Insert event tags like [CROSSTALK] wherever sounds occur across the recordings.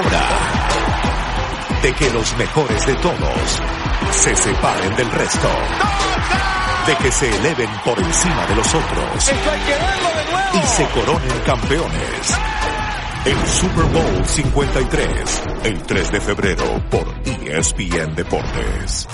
hora de que los mejores de todos se separen del resto. De que se eleven por encima de los otros. Y se coronen campeones. El Super Bowl 53, el 3 de febrero por ESPN Deportes.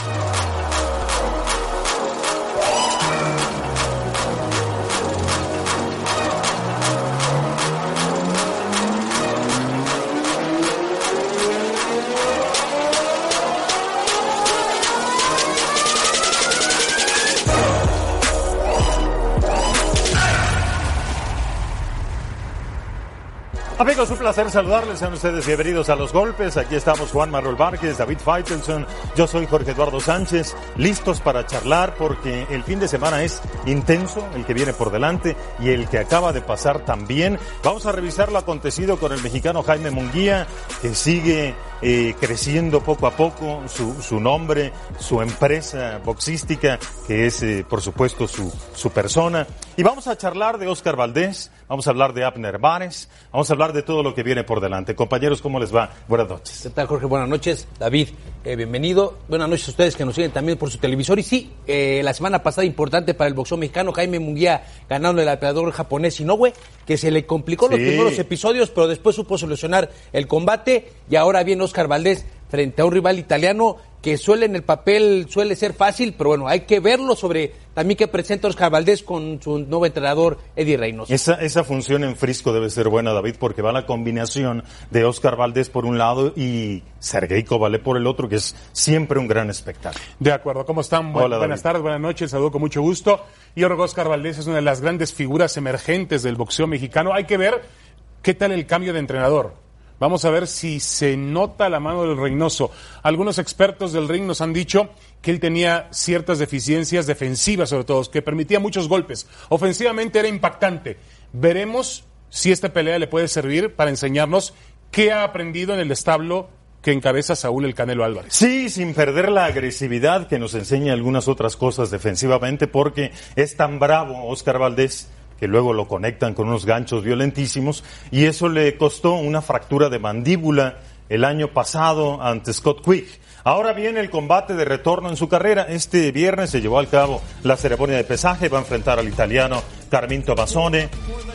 Amigos, un placer saludarles. Sean ustedes bienvenidos a Los Golpes. Aquí estamos Juan Manuel Márquez, David Feitelson. Yo soy Jorge Eduardo Sánchez. Listos para charlar porque el fin de semana es intenso, el que viene por delante y el que acaba de pasar también. Vamos a revisar lo acontecido con el mexicano Jaime Munguía, que sigue eh, creciendo poco a poco su, su, nombre, su empresa boxística, que es, eh, por supuesto, su, su persona. Y vamos a charlar de Oscar Valdés, vamos a hablar de Abner Bares, vamos a hablar de todo lo que viene por delante. Compañeros, ¿cómo les va? Buenas noches. ¿Qué tal, Jorge? Buenas noches. David, eh, bienvenido. Buenas noches a ustedes que nos siguen también por su televisor. Y sí, eh, la semana pasada importante para el boxeo mexicano, Jaime Munguía ganando el apeador japonés Inoue, que se le complicó los primeros episodios, pero después supo solucionar el combate. Y ahora viene Oscar Valdés frente a un rival italiano que suele en el papel, suele ser fácil, pero bueno, hay que verlo sobre también que presenta Oscar Valdés con su nuevo entrenador Eddie Reynoso. Esa, esa función en Frisco debe ser buena, David, porque va la combinación de Oscar Valdés por un lado y Sergei Kovalev por el otro, que es siempre un gran espectáculo. De acuerdo, ¿cómo están? Bu- Hola, buenas David. tardes, buenas noches, saludo con mucho gusto. Y ahora Oscar Valdés es una de las grandes figuras emergentes del boxeo mexicano. Hay que ver qué tal el cambio de entrenador. Vamos a ver si se nota la mano del Reynoso. Algunos expertos del ring nos han dicho que él tenía ciertas deficiencias defensivas, sobre todo, que permitía muchos golpes. Ofensivamente era impactante. Veremos si esta pelea le puede servir para enseñarnos qué ha aprendido en el establo que encabeza Saúl el Canelo Álvarez. Sí, sin perder la agresividad que nos enseña algunas otras cosas defensivamente, porque es tan bravo Oscar Valdés que luego lo conectan con unos ganchos violentísimos y eso le costó una fractura de mandíbula el año pasado ante Scott Quick. Ahora viene el combate de retorno en su carrera. Este viernes se llevó al cabo la ceremonia de pesaje. Va a enfrentar al italiano Carmín Tomassone.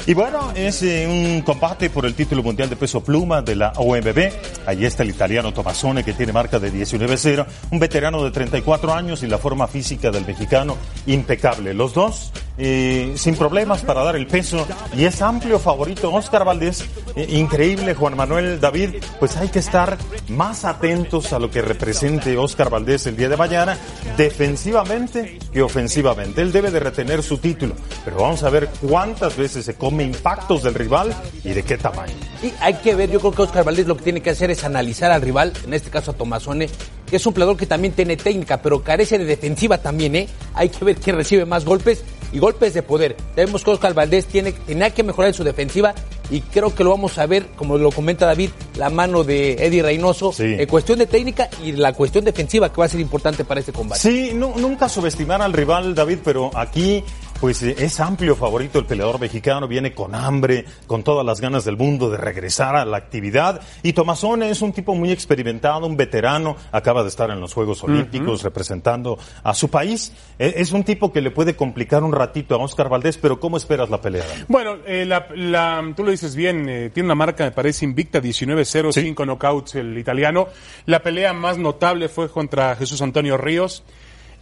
Y bueno, es eh, un combate por el título mundial de peso pluma de la OMB. Allí está el italiano Tomassone que tiene marca de 19-0. Un veterano de 34 años y la forma física del mexicano impecable. Los dos eh, sin problemas para dar el peso y es amplio favorito Oscar Valdés. Eh, increíble Juan Manuel David. Pues hay que estar más atentos a lo que represente Oscar Valdés el día de mañana, defensivamente que ofensivamente. Él debe de retener su título, pero vamos a ver cuántas veces se come impactos del rival y de qué tamaño. Sí, hay que ver, yo creo que Oscar Valdés lo que tiene que hacer es analizar al rival, en este caso a Tomazone, que es un peleador que también tiene técnica, pero carece de defensiva también, ¿eh? Hay que ver quién recibe más golpes y golpes de poder. Vemos que Oscar Valdés tiene, tenía que mejorar en su defensiva y creo que lo vamos a ver, como lo comenta David, la mano de Eddie Reynoso, Sí. en cuestión de técnica y la cuestión defensiva que va a ser importante para este combate. Sí, nu- nunca subestimar al rival, David, pero aquí pues eh, es amplio favorito el peleador mexicano, viene con hambre, con todas las ganas del mundo de regresar a la actividad. Y Tomazone es un tipo muy experimentado, un veterano, acaba de estar en los Juegos Olímpicos representando a su país. E- Es un tipo que le puede complicar un ratito a Oscar Valdés, pero ¿cómo esperas la pelea? Bueno, eh, la, la- tú lo dices bien, eh, tiene una marca, me parece, invicta, 19-0, 5 knockouts el italiano. La pelea más notable fue contra Jesús Antonio Ríos,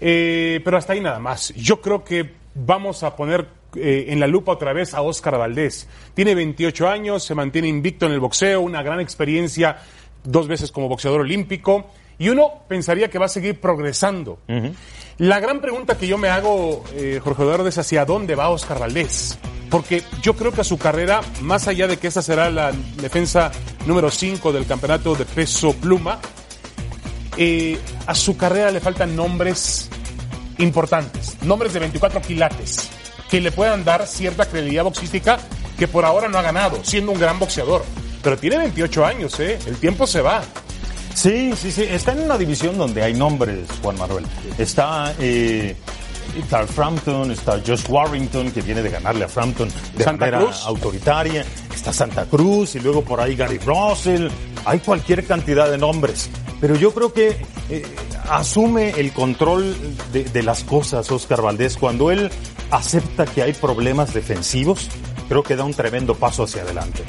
Eh, pero hasta ahí nada más. Yo creo que vamos a poner eh, en la lupa otra vez a Óscar Valdés. Tiene 28 años, se mantiene invicto en el boxeo, una gran experiencia, dos veces como boxeador olímpico, y uno pensaría que va a seguir progresando. La gran pregunta que yo me hago, eh, Jorge Eduardo, es hacia dónde va Oscar Valdés. Porque yo creo que a su carrera, más allá de que esta será la defensa número 5 del campeonato de peso pluma, eh, a su carrera le faltan nombres importantes, nombres de 24 quilates, que le puedan dar cierta credibilidad boxística que por ahora no ha ganado, siendo un gran boxeador. Pero tiene 28 años, ¿eh? El tiempo se va. Sí, sí, sí. Está en una división donde hay nombres, Juan Manuel. Está eh, está Frampton, está Josh Warrington, que viene de ganarle a Frampton de Santa manera Cruz. autoritaria. está Santa Cruz y luego por ahí Gary Russell, hay cualquier cantidad de nombres. Pero yo creo que eh, asume el control de, las cosas Oscar Valdés cuando él acepta que hay problemas defensivos, creo que da un tremendo paso hacia adelante.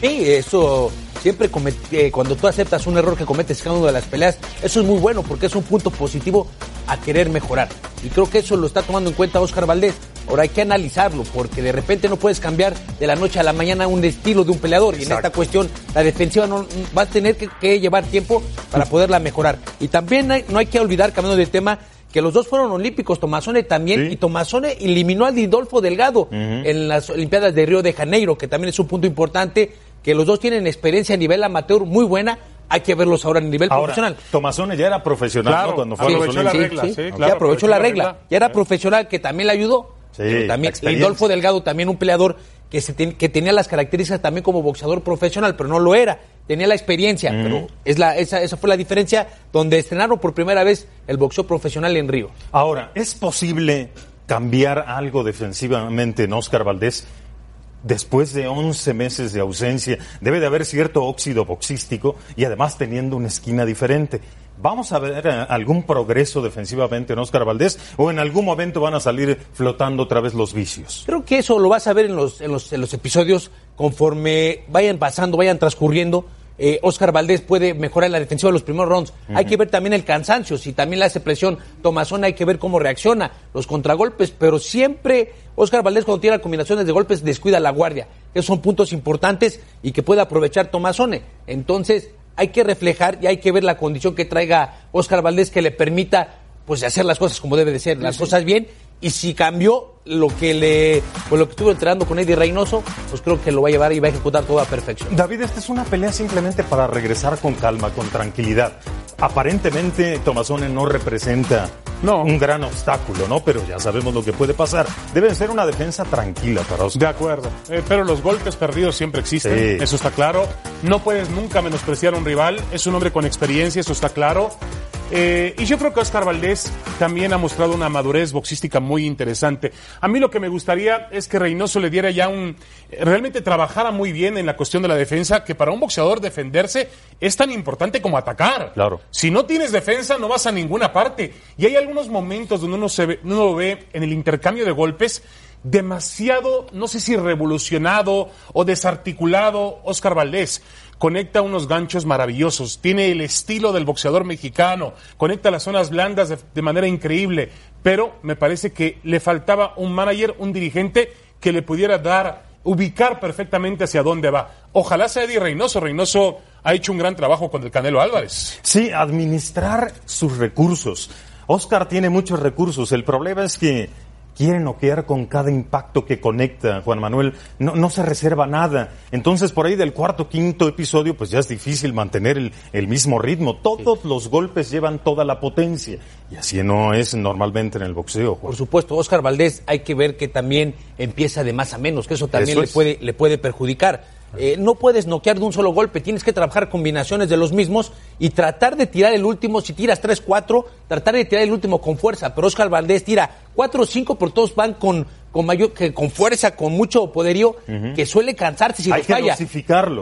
Sí, eso siempre eh, cuando tú aceptas un error que cometes cada una de las peleas, eso es muy bueno porque es un punto positivo a querer mejorar. Y creo que eso lo está tomando en cuenta Oscar Valdés. Ahora hay que analizarlo porque de repente no puedes cambiar de la noche a la mañana un estilo de un peleador. Y en esta cuestión la defensiva no, va a tener que, llevar tiempo para poderla mejorar. Y también no hay que olvidar, cambiando de tema, que los dos fueron olímpicos, Tomazone también, y Tomazone eliminó al Didolfo Delgado en las Olimpiadas de Río de Janeiro, que también es un punto importante que los dos tienen experiencia a nivel amateur muy buena. Hay que verlos ahora a nivel profesional. Tomazone ya era profesional cuando fue a la regla. ya aprovechó, la regla. Ya era profesional que también le ayudó. Sí, también Lindolfo Delgado, también un peleador que, se que tenía las características también como boxeador profesional, pero no lo era. Tenía la experiencia, pero es la, esa, esa fue la diferencia donde estrenaron por primera vez el boxeo profesional en Río. Ahora, ¿es posible cambiar algo defensivamente en Oscar Valdés? después de 11 meses de ausencia, debe de haber cierto óxido boxístico y además teniendo una esquina diferente. ¿Vamos a ver eh, algún progreso defensivamente en Oscar Valdés o en algún momento van a salir flotando otra vez los vicios? Creo que eso lo vas a ver en los, en los, en los episodios conforme vayan pasando, vayan transcurriendo. Eh, Oscar Valdés puede mejorar la defensiva de los primeros rounds. Hay que ver también el cansancio, si también le hace presión Tomazón, hay que ver cómo reacciona, los contragolpes, pero siempre Oscar Valdés cuando tiene combinaciones de golpes descuida la guardia. Esos son puntos importantes y que puede aprovechar Tomazone. Entonces hay que reflejar y hay que ver la condición que traiga Oscar Valdés que le permita pues hacer las cosas como debe de ser, las cosas bien y si cambió lo que le pues lo que estuvo entrenando con Eddie Reynoso, pues creo que lo va a llevar y va a ejecutar todo a perfección. David, esta es una pelea simplemente para regresar con calma, con tranquilidad. Aparentemente Tomazone no representa no. un gran obstáculo, ¿no? Pero ya sabemos lo que puede pasar. Debe ser una defensa tranquila para Oscar. De acuerdo. Eh, pero los golpes perdidos siempre existen, eso está claro. No puedes nunca menospreciar a un rival. Es un hombre con experiencia, eso está claro. Eh, y yo creo que Oscar Valdés también ha mostrado una madurez boxística muy interesante. A mí lo que me gustaría es que Reynoso le diera ya un... realmente trabajara muy bien en la cuestión de la defensa, que para un boxeador defenderse es tan importante como atacar. Claro. Si no tienes defensa no vas a ninguna parte. Y hay algunos momentos donde uno, se ve, uno lo ve en el intercambio de golpes demasiado, no sé si revolucionado o desarticulado Oscar Valdés conecta unos ganchos maravillosos, tiene el estilo del boxeador mexicano, conecta las zonas blandas de, manera increíble, pero me parece que le faltaba un manager, un dirigente que le pudiera dar, ubicar perfectamente hacia dónde va. Ojalá sea Eddie Reynoso. Reynoso ha hecho un gran trabajo con el Canelo Álvarez. Sí, administrar sus recursos. Oscar tiene muchos recursos. El problema es que quiere noquear con cada impacto que conecta, Juan Manuel, no, no, se reserva nada. Entonces, por ahí del cuarto, quinto episodio, pues ya es difícil mantener el, el mismo ritmo. Todos los golpes llevan toda la potencia. Y así no es normalmente en el boxeo. Por supuesto, Oscar Valdés hay que ver que también empieza de más a menos, que eso también le, puede, le puede perjudicar. Eh, no puedes noquear de un solo golpe, tienes que trabajar combinaciones de los mismos y tratar de tirar el último, si tiras 3-4, tratar de tirar el último con fuerza. Pero Oscar Valdés tira 4 o 5, pero todos van con, con mayor, que con fuerza, con mucho poderío, que suele cansarse si hay que falla.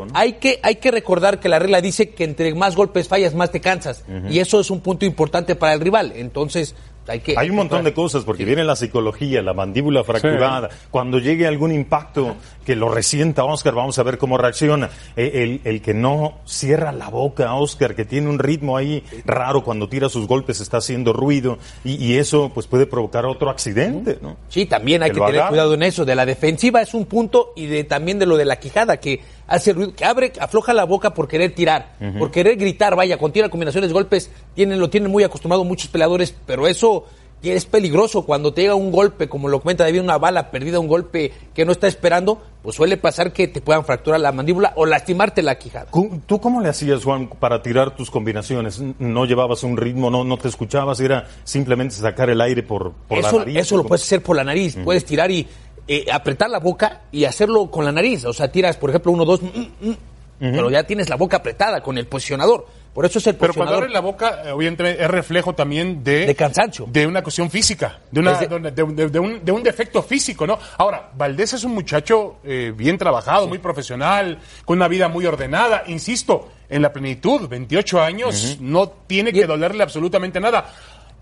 ¿no? Hay que, hay que recordar que la regla dice que entre más golpes fallas, más te cansas. Y eso es un punto importante para el rival. Entonces, hay, un montón de cosas, porque viene la psicología, la mandíbula fracturada. Cuando llegue algún impacto que lo resienta Oscar, vamos a ver cómo reacciona. Eh, el, que no cierra la boca, Oscar, que tiene un ritmo ahí raro cuando tira sus golpes, está haciendo ruido, y, eso pues puede provocar otro accidente, ¿no? Sí, también hay que, tener cuidado en eso. De la defensiva es un punto, y de también de lo de la quijada, que hace ruido, que abre, afloja la boca por querer tirar, por querer gritar, vaya, con tira combinaciones de golpes, tienen, lo tienen muy acostumbrado muchos peleadores, pero eso es peligroso cuando te llega un golpe, como lo comenta David, una bala perdida, un golpe que no está esperando, pues suele pasar que te puedan fracturar la mandíbula o lastimarte la quijada. ¿Tú cómo le hacías, Juan, para tirar tus combinaciones? ¿No llevabas un ritmo, no, no te escuchabas? ¿Era simplemente sacar el aire por, la nariz? Eso lo puedes hacer por la nariz. Puedes tirar y eh, apretar la boca y hacerlo con la nariz. O sea, tiras, por ejemplo, uno, dos, mm, mm, pero ya tienes la boca apretada con el posicionador. Por eso es el Pero cuando abre la boca, eh, obviamente es reflejo también de... De cansancio. De una cuestión física, de, una, de... De, un, de, un, defecto físico, ¿no? Ahora, Valdés es un muchacho eh, bien trabajado, muy profesional, con una vida muy ordenada, insisto, en la plenitud, 28 años, no tiene que dolerle absolutamente nada.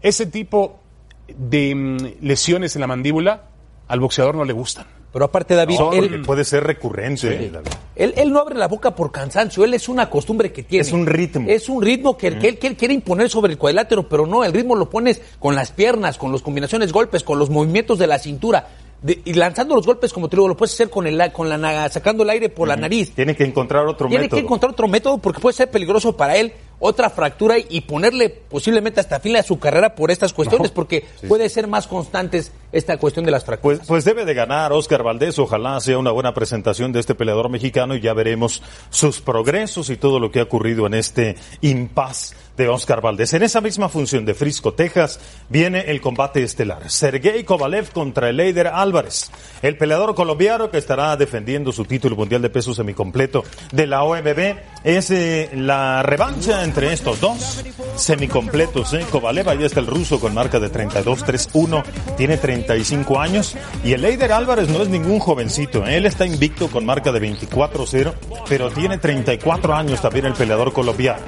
Ese tipo de mm, lesiones en la mandíbula al boxeador no le gustan. Pero aparte, David, él puede ser recurrente. Él, él, no abre la boca por cansancio, él es una costumbre que tiene. Es un ritmo. Es un ritmo que, que, él, quiere imponer sobre el cuadrilátero, pero no, el ritmo lo pones con las piernas, con las combinaciones golpes, con los movimientos de la cintura. y lanzando los golpes, como te digo, lo puedes hacer con el, con la, sacando el aire por la nariz. Tiene que encontrar otro método. Tiene que encontrar otro método porque puede ser peligroso para él otra fractura y ponerle posiblemente hasta fin a su carrera por estas cuestiones, porque puede ser más constantes esta cuestión de las fracturas. Pues, pues debe de ganar Oscar Valdés, ojalá sea una buena presentación de este peleador mexicano y ya veremos sus progresos y todo lo que ha ocurrido en este impas de Oscar Valdés. En esa misma función de Frisco, Texas, viene el combate estelar. Sergey Kovalev contra Eider Álvarez, el peleador colombiano que estará defendiendo su título mundial de peso semicompleto de la OMB. Es eh, la revancha entre estos dos semicompletos. ¿eh? Kovalev, ahí está el ruso con marca de 32-3-1, tiene 35 años. Y el Eider Álvarez no es ningún jovencito. ¿eh? Él está invicto con marca de 24-0, pero tiene 34 años también el peleador colombiano.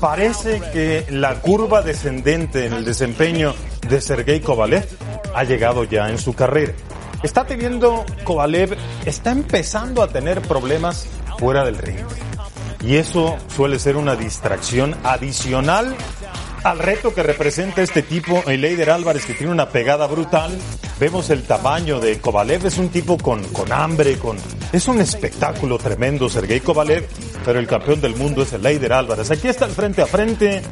Parece que la curva descendente en el desempeño de Sergei Kovalev ha llegado ya en su carrera. Está teniendo Kovalev, está empezando a tener problemas fuera del ring. Y eso suele ser una distracción adicional al reto que representa este tipo, el Leider Álvarez, que tiene una pegada brutal. Vemos el tamaño de Kovalev, es un tipo con, con hambre, con... Es un espectáculo tremendo, Sergei Kovalev, pero el campeón del mundo es el Leider Álvarez. Aquí está el frente a frente.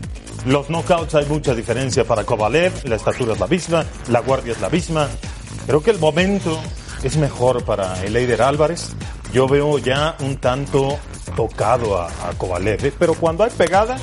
Los knockouts hay mucha diferencia para Kovalev, la estatura es la misma, la guardia es la misma. Creo que el momento es mejor para el Leider Álvarez. Yo veo ya un tanto tocado a, a Kovalev, ¿eh? pero cuando hay pegada,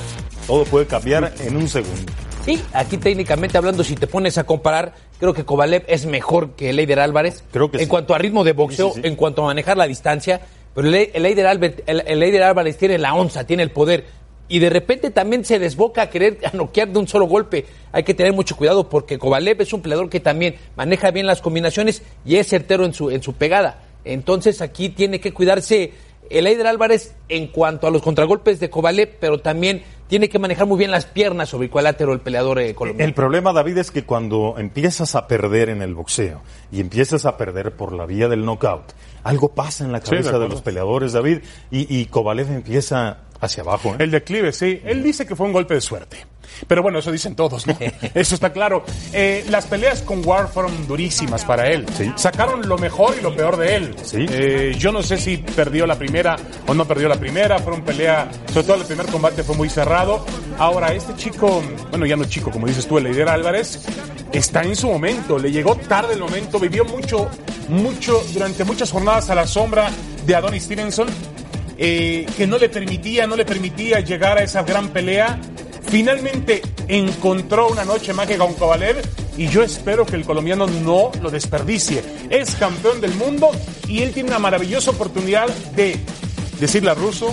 todo puede cambiar en un segundo. Y aquí técnicamente hablando, si te pones a comparar, creo que Kovalev es mejor que Leider Álvarez. Creo que en cuanto a ritmo de boxeo, en cuanto a manejar la distancia. Pero el, Leider Álvarez, el, Álvarez tiene la onza, tiene el poder. Y de repente también se desboca a querer [LAUGHS] noquear de un solo golpe. Hay que tener mucho cuidado porque Kovalev es un peleador que también maneja bien las combinaciones y es certero en su, en su pegada. Entonces aquí tiene que cuidarse el Eider Álvarez en cuanto a los contragolpes de Kovalev, pero también tiene que manejar muy bien las piernas sobre el cuadrilátero el peleador eh, colombiano. El problema, David, es que cuando empiezas a perder en el boxeo y empiezas a perder por la vía del knockout, algo pasa en la cabeza de, los peleadores, David, y, y Kovalev empieza hacia abajo. ¿eh? El declive, sí. Él dice que fue un golpe de suerte. Pero bueno, eso dicen todos, ¿no? [LAUGHS] Eso está claro. Eh, las peleas con War fueron durísimas para él. Sí. Sacaron lo mejor y lo peor de él. Sí. Eh, yo no sé si perdió la primera o no perdió la primera. Fueron pelea, sobre todo el primer combate fue muy cerrado. Ahora, este chico, bueno, ya no chico, como dices tú, el líder Álvarez, está en su momento. Le llegó tarde el momento. Vivió mucho, mucho, durante muchas jornadas a la sombra de Adonis Stevenson. Eh, que no le permitía, no le permitía llegar a esa gran pelea Finalmente encontró una noche mágica con Kovalev y yo espero que el colombiano no lo desperdicie. Es campeón del mundo y él tiene una maravillosa oportunidad de decirle a Russo,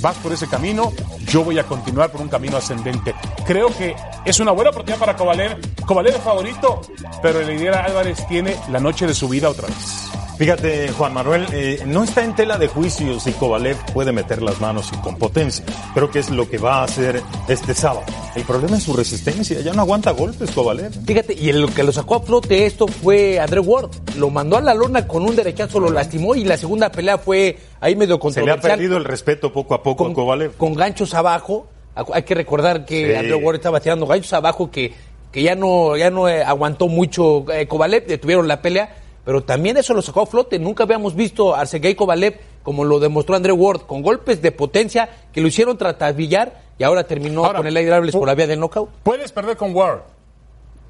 vas por ese camino, yo voy a continuar por un camino ascendente. Creo que es una buena oportunidad para Kovalev. Kovalev es favorito, pero el líder Álvarez tiene la noche de su vida otra vez. Fíjate, Juan Manuel, eh, no está en tela de juicio si Kovalev puede meter las manos y con potencia. Creo que es lo que va a hacer este sábado. El problema es su resistencia, ya no aguanta golpes Kovalev. Fíjate, y el que lo sacó a flote esto fue André Ward. Lo mandó a la lona con un derechazo, lo lastimó y la segunda pelea fue ahí medio controversial. Se le ha perdido el respeto poco a poco con, a Kovalev. Con ganchos abajo. Hay que recordar que sí. André Ward estaba tirando ganchos abajo que, que ya no, ya no eh, aguantó mucho eh, Kovalev, detuvieron la pelea pero también eso lo sacó a flote. Nunca habíamos visto a Sergei Kovalev, como lo demostró André Ward, con golpes de potencia que lo hicieron tratabillar y ahora terminó con el Eider Álvarez por la vía del knockout. Puedes perder con Ward,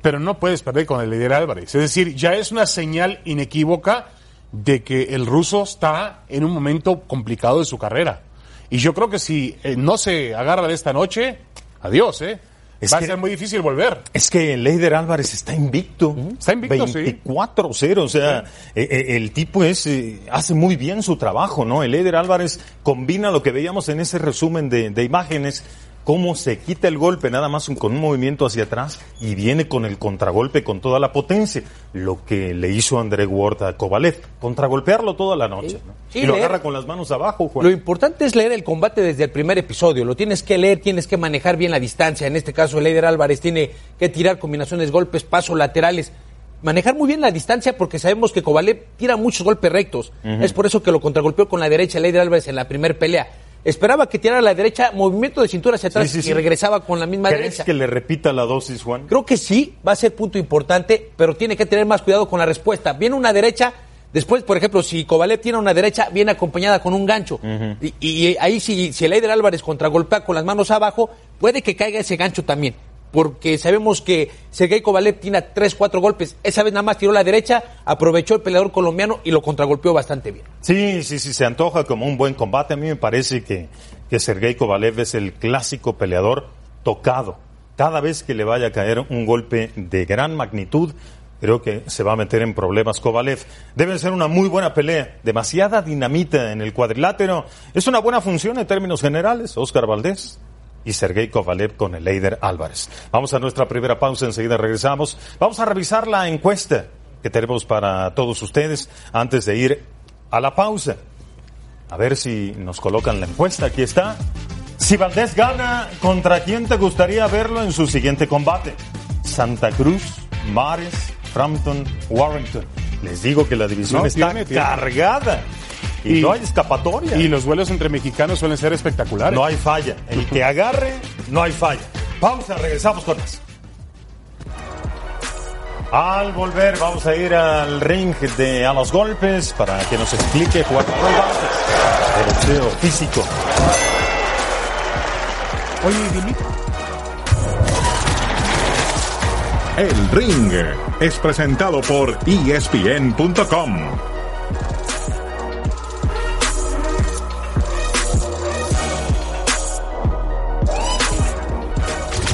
pero no puedes perder con el Eider Álvarez. Es decir, ya es una señal inequívoca de que el ruso está en un momento complicado de su carrera. Y yo creo que si eh, no se agarra de esta noche, adiós, ¿eh? Es Va que- a ser muy difícil volver. Es que Leider Álvarez está invicto. Está invicto, sí. 24-0. O sea, eh, eh, el tipo es, eh, hace muy bien su trabajo, ¿no? El Leider Álvarez combina lo que veíamos en ese resumen de, de imágenes cómo se quita el golpe nada más con un movimiento hacia atrás y viene con el contragolpe con toda la potencia. Lo que le hizo André Ward a Kovalev, contragolpearlo toda la noche. ¿no? Sí, y lo leer. agarra con las manos abajo, Juan. Lo importante es leer el combate desde el primer episodio. Lo tienes que leer, tienes que manejar bien la distancia. En este caso, el Eider Álvarez tiene que tirar combinaciones, golpes, pasos laterales. Manejar muy bien la distancia porque sabemos que Kovalev tira muchos golpes rectos. Es por eso que lo contragolpeó con la derecha el Eider Álvarez en la primera pelea. Esperaba que tirara a la derecha, movimiento de cintura hacia atrás Sí, sí, y regresaba con la misma ¿Crees derecha. que le repita la dosis, Juan? Creo que sí, va a ser punto importante, pero tiene que tener más cuidado con la respuesta. Viene una derecha, después, por ejemplo, si Kovalev tiene una derecha, viene acompañada con un gancho. y, y ahí si, si el Eider Álvarez contragolpea con las manos abajo, puede que caiga ese gancho también. Porque sabemos que Sergei Kovalev tiene tres, cuatro golpes. Esa vez nada más tiró la derecha, aprovechó el peleador colombiano y lo contragolpeó bastante bien. Sí, sí, sí, se antoja como un buen combate. A mí me parece que, que Sergei Kovalev es el clásico peleador tocado. Cada vez que le vaya a caer un golpe de gran magnitud, creo que se va a meter en problemas Kovalev. Debe ser una muy buena pelea. Demasiada dinamita en el cuadrilátero. Es una buena función en términos generales. Oscar Valdés y Sergei Kovalev con el Eider Álvarez. Vamos a nuestra primera pausa, enseguida regresamos. Vamos a revisar la encuesta que tenemos para todos ustedes antes de ir a la pausa. A ver si nos colocan la encuesta. Aquí está. Si Valdés gana, ¿contra quién te gustaría verlo en su siguiente combate? Santa Cruz, Mares, Frampton, Warrington. Les digo que la división No, está tiene, tiene. cargada. Y, Y- no hay escapatoria. Y los vuelos entre mexicanos suelen ser espectaculares. No hay falla. El que agarre, no hay falla. Pausa, regresamos con más. Al volver vamos a ir al ring de a los golpes para que nos explique Juan de boxeo físico. Oye, El Ring es presentado por ESPN.com.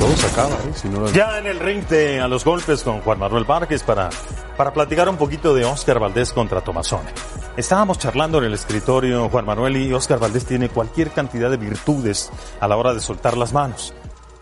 todo se acaba, ¿eh? Si no lo- Ya en el ring de a los golpes con Juan Manuel Vázquez para, para platicar un poquito de Oscar Valdés contra Tomazone. Estábamos charlando en el escritorio Juan Manuel y Oscar Valdés tiene cualquier cantidad de virtudes a la hora de soltar las manos.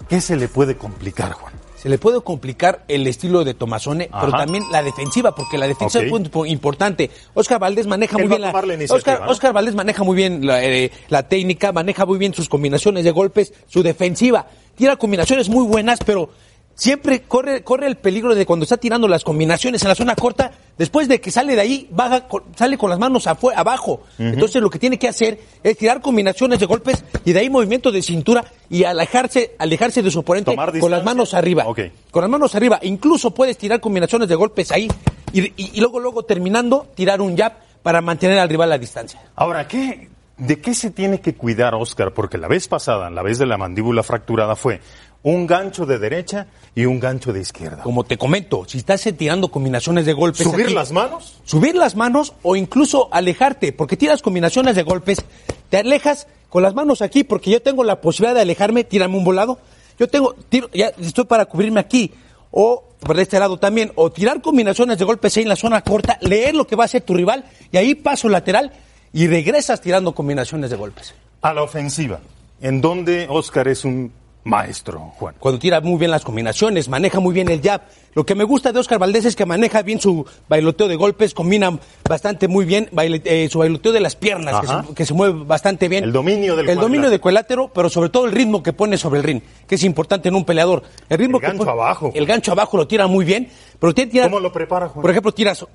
¿Qué se le puede complicar, Juan? Se le puede complicar el estilo de Tomazone, pero Ajá. también la defensiva, porque la defensa es muy impo- importante. Oscar Valdés maneja Él muy bien la, la iniciativa, Oscar, ¿no? Oscar Valdés maneja muy bien la, eh, la técnica, maneja muy bien sus combinaciones de golpes, su defensiva. Tira combinaciones muy buenas, pero siempre corre, corre el peligro de cuando está tirando las combinaciones en la zona corta, después de que sale de ahí, baja, con- sale con las manos abajo. Entonces lo que tiene que hacer es tirar combinaciones de golpes y de ahí movimiento de cintura y alejarse, alejarse de su oponente con las manos arriba. Ok. Con las manos arriba. Incluso puedes tirar combinaciones de golpes ahí y, y- y luego, luego terminando, tirar un jab para mantener al rival a distancia. Ahora, ¿qué, ¿de qué se tiene que cuidar Oscar? Porque la vez pasada, la vez de la mandíbula fracturada, fue un gancho de derecha y un gancho de izquierda. Como te comento, si estás tirando combinaciones de golpes. ¿Subir aquí, las manos? Subir las manos o incluso alejarte, porque tiras combinaciones de golpes, te alejas con las manos aquí, porque yo tengo la posibilidad de alejarme, tírame un volado. Yo tengo, tiro, ya estoy para cubrirme aquí, o por este lado también, o tirar combinaciones de golpes ahí en la zona corta, leer lo que va a hacer tu rival, y ahí paso lateral y regresas tirando combinaciones de golpes. A la ofensiva, en donde Oscar es un maestro, Juan. cuando tira muy bien las combinaciones, maneja muy bien el jab. Lo que me gusta de Oscar Valdés es que maneja bien su bailoteo de golpes, combina bastante muy bien baile- eh, su bailoteo de las piernas, que se, que se mueve bastante bien. El dominio del El dominio de cuadrilátero, pero sobre todo el ritmo que pone sobre el ring, que es importante en un peleador. El ritmo El que gancho pone- abajo. El gancho abajo lo tira muy bien, pero tiene que tirar- ¿Cómo lo prepara, Juan? Por ejemplo, tiras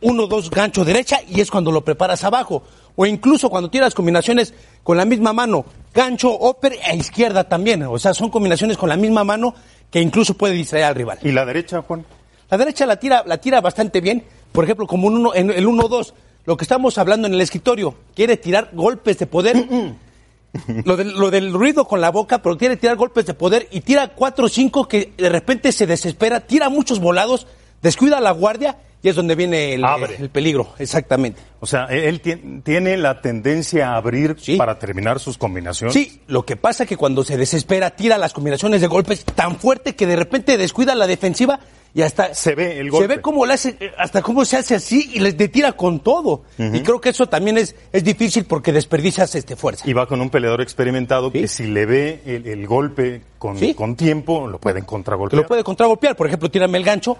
uno dos gancho derecha y es cuando lo preparas abajo. O incluso cuando tiras combinaciones con la misma mano, gancho, upper e izquierda también. O sea, son combinaciones con la misma mano que incluso puede distraer al rival. ¿Y la derecha, Juan? La derecha la tira, la tira bastante bien. Por ejemplo, como un uno- en el 1-2, lo que estamos hablando en el escritorio, quiere tirar golpes de poder. lo, del, lo del ruido con la boca, pero quiere tirar golpes de poder y tira 4 o 5 que de repente se desespera, tira muchos volados, descuida la guardia y es donde viene el, Abre. el peligro. Exactamente. O sea, él tien- tiene la tendencia a abrir Sí. para terminar sus combinaciones. Sí, lo que pasa es que cuando se desespera, tira las combinaciones de golpes tan fuerte que de repente descuida la defensiva y hasta Se ve el golpe. Se ve cómo le hace, eh, hasta cómo se hace así y les tira con todo. Y creo que eso también es, es difícil porque desperdicias este fuerza. Y va con un peleador experimentado Sí. que si le ve el, el golpe con, Sí. con tiempo, lo pueden que contragolpear. lo puede contragolpear. Por ejemplo, tírame el gancho,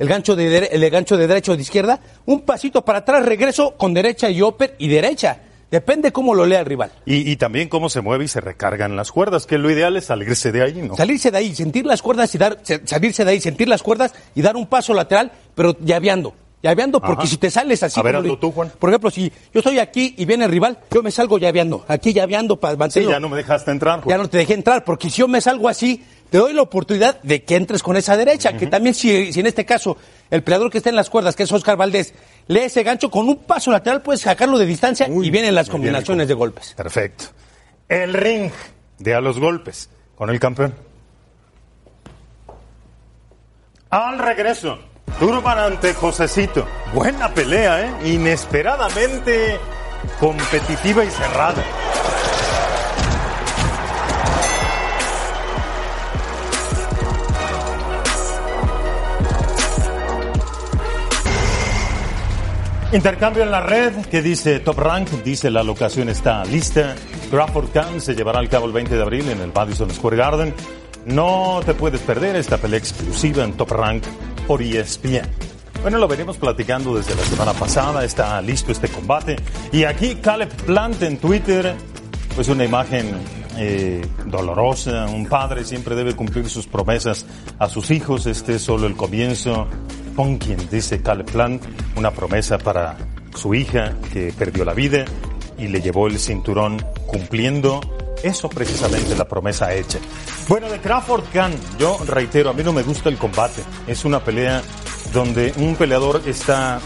el gancho de, dere- el gancho de derecha o de izquierda, un pasito para atrás, regreso con derecha y upper y derecha. Depende cómo lo lea el rival. Y, y también cómo se mueve y se recargan las cuerdas, que lo ideal es salirse de ahí, ¿no? Salirse de ahí, sentir las cuerdas y dar, se- salirse de ahí, sentir las cuerdas y dar un paso lateral, pero llaveando. Llaveando, porque Ajá. si te sales así. A ver, hazlo tú, Juan. Por ejemplo, si yo estoy aquí y viene el rival, yo me salgo llaveando. Aquí llaveando para Sí, mantenerlo. ya no me dejaste entrar. ya Juan. no te dejé entrar, porque si yo me salgo así, te doy la oportunidad de que entres con esa derecha, que también si, si en este caso el peleador que está en las cuerdas, que es Oscar Valdés, lee ese gancho con un paso lateral, puedes sacarlo de distancia Uy, y vienen las combinaciones de golpes. Perfecto. El ring de a los golpes con el campeón. Al regreso, Turban ante Josecito. Buena pelea, ¿eh? Inesperadamente competitiva y cerrada. Intercambio en la red que dice Top Rank, dice la locación está lista. Crawford Khan se llevará al cabo el 20 de abril en el Madison Square Garden. No te puedes perder esta pelea exclusiva en Top Rank por ESPN. Bueno, lo venimos platicando desde la semana pasada, está listo este combate. Y aquí Caleb Plant en Twitter, pues una imagen eh, dolorosa. Un padre siempre debe cumplir sus promesas a sus hijos. Este es solo el comienzo. Pumpkin, dice Caleb Plant, una promesa para su hija que perdió la vida y le llevó el cinturón cumpliendo eso precisamente la promesa hecha. Bueno, de Crawford Khan, yo reitero, a mí no me gusta el combate. Es una pelea donde un peleador está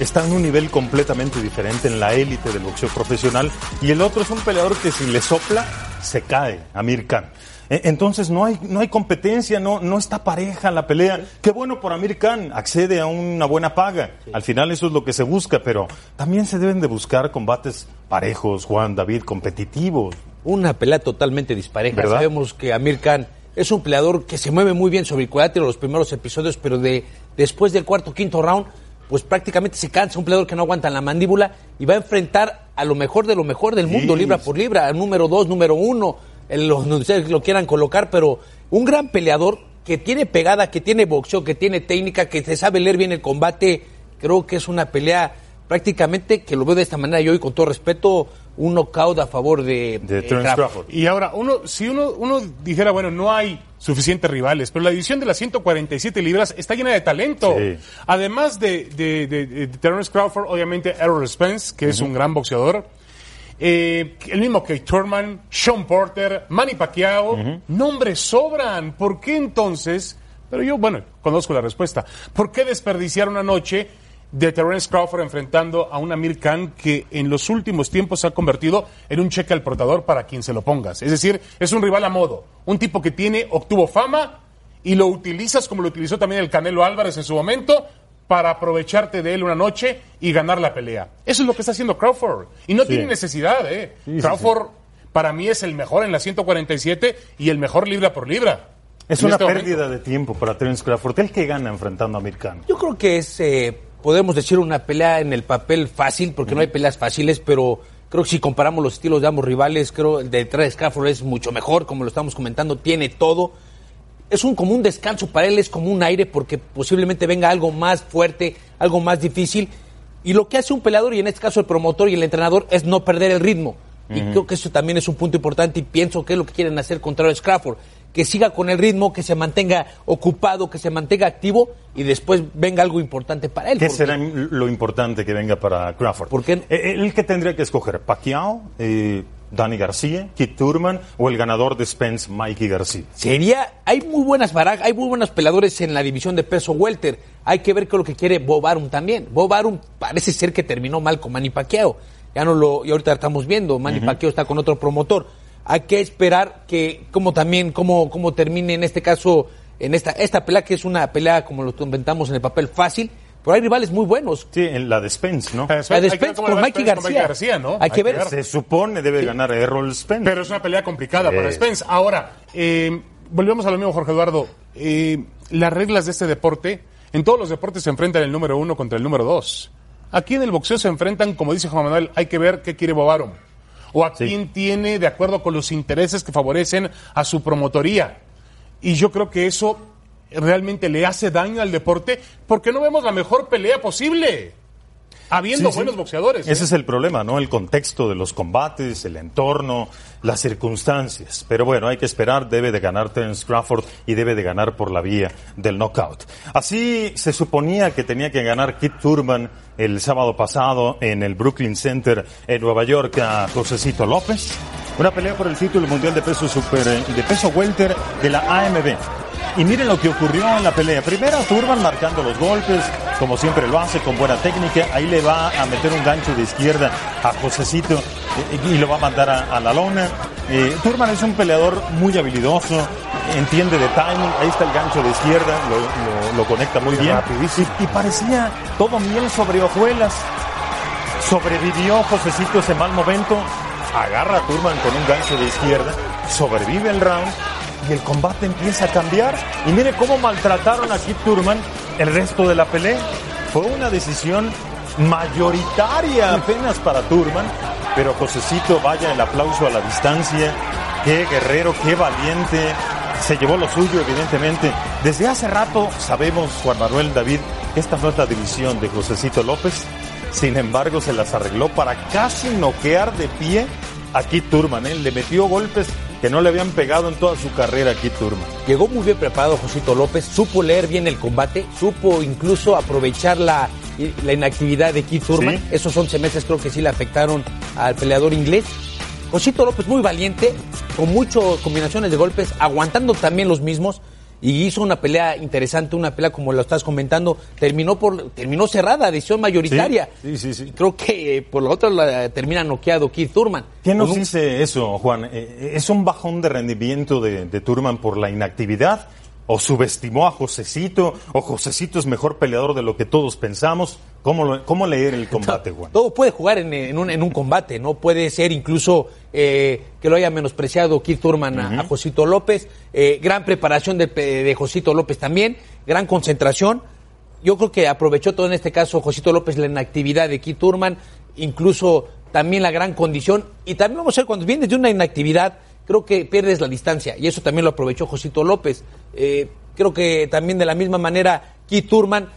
está en un nivel completamente diferente en la élite del boxeo profesional y el otro es un peleador que si le sopla se cae, Amir Khan. E- Entonces no hay, no hay competencia, no, no está pareja la pelea. Qué bueno por Amir Khan, accede a una buena paga. Al final eso es lo que se busca, pero también se deben de buscar combates parejos, Juan, David, competitivos. Una pelea totalmente dispareja. ¿Verdad? Sabemos que Amir Khan es un peleador que se mueve muy bien sobre el cuadrilátero los primeros episodios, pero de después del cuarto quinto round, pues prácticamente se cansa. Un peleador que no aguanta la mandíbula y va a enfrentar a lo mejor de lo mejor del mundo, Sí. libra por libra, al número dos, número uno, en lo- donde ustedes lo quieran colocar, pero un gran peleador que tiene pegada, que tiene boxeo, que tiene técnica, que se sabe leer bien el combate. Creo que es una pelea prácticamente que lo veo de esta manera yo y con todo respeto, un knockout a favor de, De eh, Terence Crawford. Crawford. Y ahora, uno, si uno, uno dijera, bueno, no hay suficientes rivales, pero la división de las 147 libras está llena de talento. Sí. Además de, de, Terence Crawford, obviamente Errol Spence, que es un gran boxeador. Eh, el mismo Kate Turman, Sean Porter, Manny Pacquiao, nombres sobran. ¿Por qué entonces? Pero yo, bueno, conozco la respuesta. ¿Por qué desperdiciar una noche de Terence Crawford enfrentando a un Amir Khan que en los últimos tiempos se ha convertido en un cheque al portador para quien se lo pongas? Es decir, es un rival a modo, un tipo que tiene, obtuvo fama y lo utilizas como lo utilizó también el Canelo Álvarez en su momento para aprovecharte de él una noche y ganar la pelea. Eso es lo que está haciendo Crawford. Y no tiene necesidad, ¿eh? Sí, sí, Crawford para mí es el mejor en la 147 y el mejor libra por libra. Es En una este momento. pérdida de tiempo para Terence Crawford. El que gana enfrentando a Amir Khan. Yo creo que es, eh, podemos decir, una pelea en el papel fácil, porque no hay peleas fáciles, pero creo que si comparamos los estilos de ambos rivales, creo el de Travis Crawford es mucho mejor, como lo estamos comentando, tiene todo. Es un como un descanso para él, es como un aire, porque posiblemente venga algo más fuerte, algo más difícil. Y lo que hace un peleador, y en este caso el promotor y el entrenador, es no perder el ritmo. Y creo que eso también es un punto importante y pienso que es lo que quieren hacer con Travis Crawford. Que siga con el ritmo, que se mantenga ocupado, que se mantenga activo y después venga algo importante para él. ¿Qué porque- será lo importante que venga para Crawford? ¿Por qué? Eh, ¿El que tendría que escoger? ¿Pacquiao, eh, Danny García, Kit Turman o el ganador de Spence, Mikey García? Sería, hay muy buenas barajas, hay muy buenos peleadores en la división de peso welter. Hay que ver qué es lo que quiere Bob Arum también. Bob Arum parece ser que terminó mal con Manny Pacquiao. Ya no lo, y ahorita estamos viendo, Manny Pacquiao está con otro promotor. Hay que esperar que, como también, cómo, cómo termine en este caso, en esta, esta pelea que es una pelea, como lo inventamos en el papel, fácil, pero hay rivales muy buenos. Sí, en la de Spence, ¿no? La de Spence con Mikey Spence con García. ¿no? Hay que ver. Se supone debe ganar Errol Spence. Pero es una pelea complicada para. Spence. Ahora, eh, volvemos a lo mismo, Jorge Eduardo. Eh, las reglas de este deporte, en todos los deportes se enfrentan el número uno contra el número dos. Aquí en el boxeo se enfrentan, como dice Juan Manuel, hay que ver qué quiere Bobaron. O a quién tiene de acuerdo con los intereses que favorecen a su promotoría. Y yo creo que eso realmente le hace daño al deporte porque no vemos la mejor pelea posible habiendo buenos boxeadores. Ese ¿eh? es el problema, ¿no? El contexto de los combates, el entorno, las circunstancias. Pero bueno, hay que esperar, debe de ganar Terence Crawford y debe de ganar por la vía del knockout. Así se suponía que tenía que ganar Kit Turman el sábado pasado en el Brooklyn Center en Nueva York a Josecito López. Una pelea por el título mundial de peso super, de peso welter de la AMB. Y miren lo que ocurrió en la pelea. Primero Turban marcando los golpes, como siempre lo hace, con buena técnica. Ahí le va a meter un gancho de izquierda a Josecito eh, y lo va a mandar a, la lona. Eh, Turban es un peleador muy habilidoso, entiende de timing. Ahí está el gancho de izquierda, lo, conecta muy bien. Y, y, parecía todo miel sobre hojuelas. Sobrevivió Josecito ese mal momento. Agarra a Turban con un gancho de izquierda. Sobrevive el round y el combate empieza a cambiar. Y mire cómo maltrataron a Kit Turman el resto de la pelea. Fue una decisión mayoritaria apenas para Turman, pero Josecito, vaya el aplauso a la distancia. Qué guerrero, qué valiente. Se llevó lo suyo, evidentemente. Desde hace rato sabemos, Juan Manuel David, que esta no es la división de Josecito López. Sin embargo, se las arregló para casi noquear de pie a Kit Turman. Él le metió golpes que no le habían pegado en toda su carrera aquí Turman. Llegó muy bien preparado Josito López, supo leer bien el combate, supo incluso aprovechar la, la inactividad de Keith Turman. Esos 11 meses creo que sí le afectaron al peleador inglés. Josito López muy valiente, con muchas combinaciones de golpes, aguantando también los mismos y hizo una pelea interesante, una pelea como lo estás comentando, terminó por terminó cerrada, decisión mayoritaria. Sí, sí, sí. creo que eh, por lo otro la termina noqueado Keith Thurman. ¿Quién nos dice eso, Juan? Eh, eh, ¿Es un bajón de rendimiento de, de Thurman por la inactividad? ¿O subestimó a Josecito? ¿O Josecito es mejor peleador de lo que todos pensamos? ¿Cómo, cómo leer el combate, Juan? Todo puede jugar en, un, en un, combate, ¿no? Puede ser incluso eh, que lo haya menospreciado Keith Thurman a, Josito López. Eh, gran preparación de, de, Josito López también, gran concentración. Yo creo que aprovechó todo en este caso Josito López la inactividad de Keith Thurman, incluso también la gran condición. Y también vamos a ver, cuando vienes de una inactividad, creo que pierdes la distancia. Y eso también lo aprovechó Josito López. Eh, creo que también de la misma manera Keith Thurman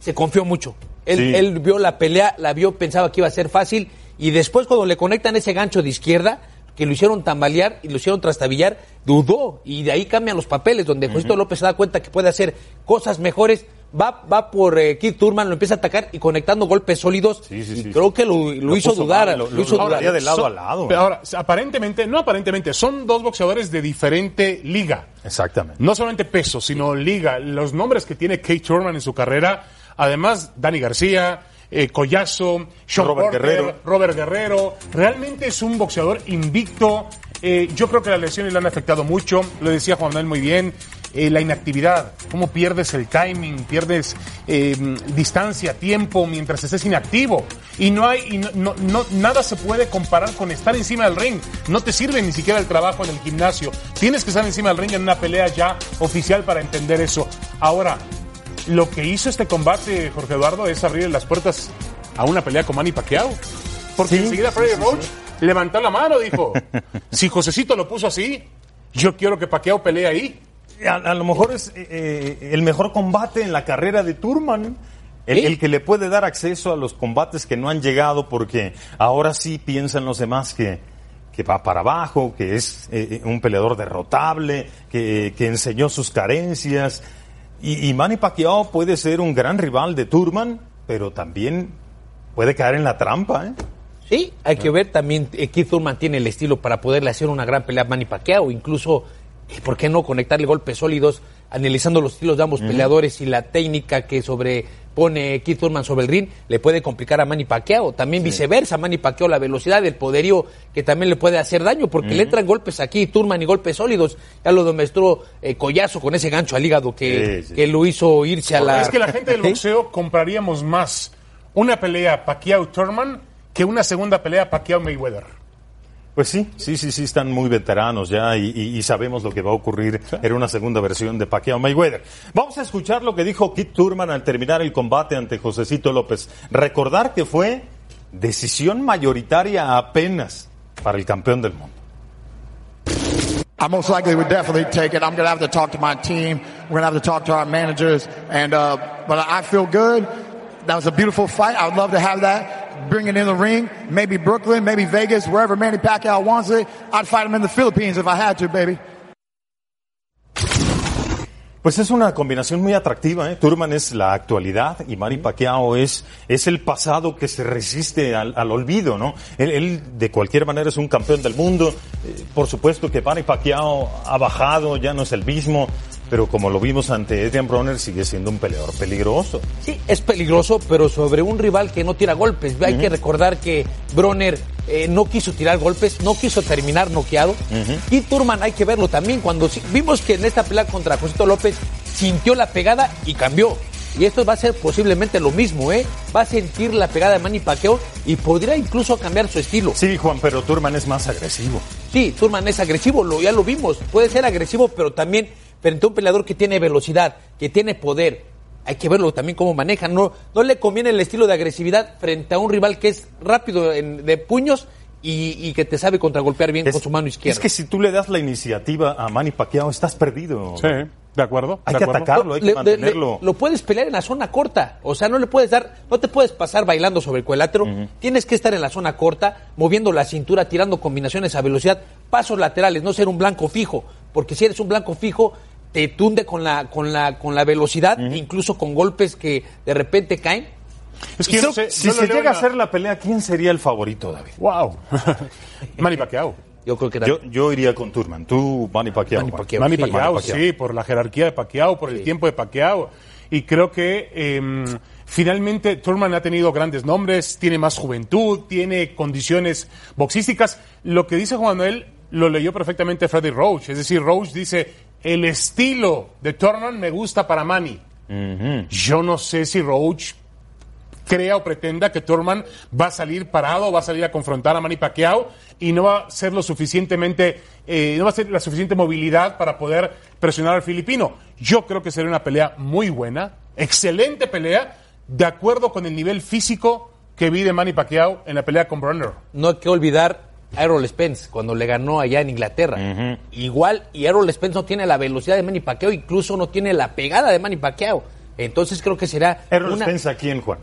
se confió mucho. Él, vio la pelea, la vio, pensaba que iba a ser fácil y después cuando le conectan ese gancho de izquierda, que lo hicieron tambalear y lo hicieron trastabillar, dudó y de ahí cambian los papeles, donde uh López se da cuenta que puede hacer cosas mejores, va, va por eh, Keith Turman, lo empieza a atacar y conectando golpes sólidos. y creo que lo, hizo dudar. lo, hizo dudar. de lado a lado. Pero ahora, aparentemente, no aparentemente, son dos boxeadores de diferente liga. Exactamente. No solamente peso, sino liga. Los nombres que tiene Keith Turman en su carrera Además, Dani García, eh, Collazo, Robert Guerrero. Robert Guerrero. Realmente es un boxeador invicto. Eh, yo creo que las lesiones le han afectado mucho. Lo decía Juan Manuel muy bien. Eh, la inactividad, cómo pierdes el timing, pierdes distancia, tiempo mientras estés inactivo. Y no hay, no, no, nada se puede comparar con estar encima del ring. No te sirve ni siquiera el trabajo en el gimnasio. Tienes que estar encima del ring en una pelea ya oficial para entender eso. Ahora, lo que hizo este combate, Jorge Eduardo, es abrir las puertas a una pelea con Manny Pacquiao. Porque enseguida Freddy Roach levantó la mano, dijo, [LAUGHS] si Josecito lo puso así, yo quiero que Pacquiao pelee ahí. A, lo mejor es eh, eh, el mejor combate en la carrera de Turman. El, que le puede dar acceso a los combates que no han llegado porque ahora sí piensan los demás que, que va para abajo, que es eh, un peleador derrotable, que, que enseñó sus carencias, y, Manny Pacquiao puede ser un gran rival de Turman, pero también puede caer en la trampa, ¿eh? Sí, hay que ver también, eh, Keith Thurman tiene el estilo para poderle hacer una gran pelea a Manny Pacquiao, incluso, eh, ¿por qué no conectarle golpes sólidos, analizando los estilos de ambos peleadores y la técnica que sobre pone Keith Thurman sobre el ring, le puede complicar a Manny Pacquiao. También viceversa, Manny Pacquiao, la velocidad, el poderío que también le puede hacer daño, porque le entran golpes aquí, Thurman y golpes sólidos. Ya lo demostró eh, Collazo con ese gancho al hígado que, que lo hizo irse a la... Es que la gente del [LAUGHS] boxeo compraríamos más una pelea Pacquiao-Thurman que una segunda pelea Pacquiao-Mayweather. Pues sí, sí, sí, sí, están muy veteranos ya y, y, y sabemos lo que va a ocurrir. Era una segunda versión de Pacquiao Mayweather. Vamos a escuchar lo que dijo Kit Turman al terminar el combate ante Josecito López. Recordar que fue decisión mayoritaria apenas para el campeón del mundo. I most likely would definitely take it. I'm going to have to talk to my team. We're going to have to talk to our managers. And, uh, but I feel good. That was a beautiful fight. I would love to have that. Bring it in the ring. Maybe Brooklyn, maybe Vegas, wherever Manny Pacquiao wants it. I'd fight him in the Philippines if I had to, baby. Pues es una combinación muy atractiva. ¿eh? Turman es la actualidad y Manny Pacquiao es, es el pasado que se resiste al, al olvido, ¿no? Él, él, de cualquier manera es un campeón del mundo. Eh, por supuesto que Manny Pacquiao ha bajado, ya no es el mismo. Pero como lo vimos ante Adrian Bronner, sigue siendo un peleador peligroso. Sí, es peligroso, pero sobre un rival que no tira golpes. Hay uh -huh. que recordar que Bronner eh, no quiso tirar golpes, no quiso terminar noqueado. Uh -huh. Y Turman hay que verlo también. Cuando vimos que en esta pelea contra Josito López sintió la pegada y cambió. Y esto va a ser posiblemente lo mismo, ¿eh? Va a sentir la pegada de Manny Pacquiao y podría incluso cambiar su estilo. Sí, Juan, pero Turman es más agresivo. Sí, Turman es agresivo, lo, ya lo vimos. Puede ser agresivo, pero también frente a un peleador que tiene velocidad, que tiene poder. Hay que verlo también cómo maneja. No, no le conviene el estilo de agresividad frente a un rival que es rápido en, de puños y, y, que te sabe contragolpear bien es, con su mano izquierda. Es que si tú le das la iniciativa a Manny Pacquiao, estás perdido. Sí. De acuerdo. Hay de que acuerdo. atacarlo, hay que Le- mantenerlo. le- lo puedes pelear en la zona corta. O sea, no le puedes dar, no te puedes pasar bailando sobre el cuadrilátero. Tienes que estar en la zona corta, moviendo la cintura, tirando combinaciones a velocidad, pasos laterales, no ser un blanco fijo. Porque si eres un blanco fijo, te tunde con la, con la, con la velocidad, incluso con golpes que de repente caen. Es que yo no sé, si yo se llega a hacer la pelea, ¿quién sería el favorito, David? Wow. [LAUGHS] Manny Pacquiao. Yo creo que Yo, yo iría con Turman. Tú, Manny Pacquiao. Manny. Pacquiao. Manny sí, Pacquiao, Manny Pacquiao. sí, por la jerarquía de Pacquiao, por el tiempo de Pacquiao. Y creo que eh, finalmente Turman ha tenido grandes nombres, tiene más juventud, tiene condiciones boxísticas. Lo que dice Juan Manuel lo leyó perfectamente Freddy Roach. Es decir, Roach dice, el estilo de Turman me gusta para Manny. Yo no sé si Roach crea o pretenda que Turman va a salir parado, va a salir a confrontar a Manny Pacquiao y no va a ser lo suficientemente, eh, no va a ser la suficiente movilidad para poder presionar al filipino. Yo creo que será una pelea muy buena, excelente pelea, de acuerdo con el nivel físico que vi de Manny Pacquiao en la pelea con Bronner. no hay que olvidar Errol Spence cuando le ganó allá en Inglaterra. Igual, y Errol Spence no tiene la velocidad de Manny Pacquiao, incluso no tiene la pegada de Manny Pacquiao. Entonces creo que será Errol una... Spence a quién, Juan?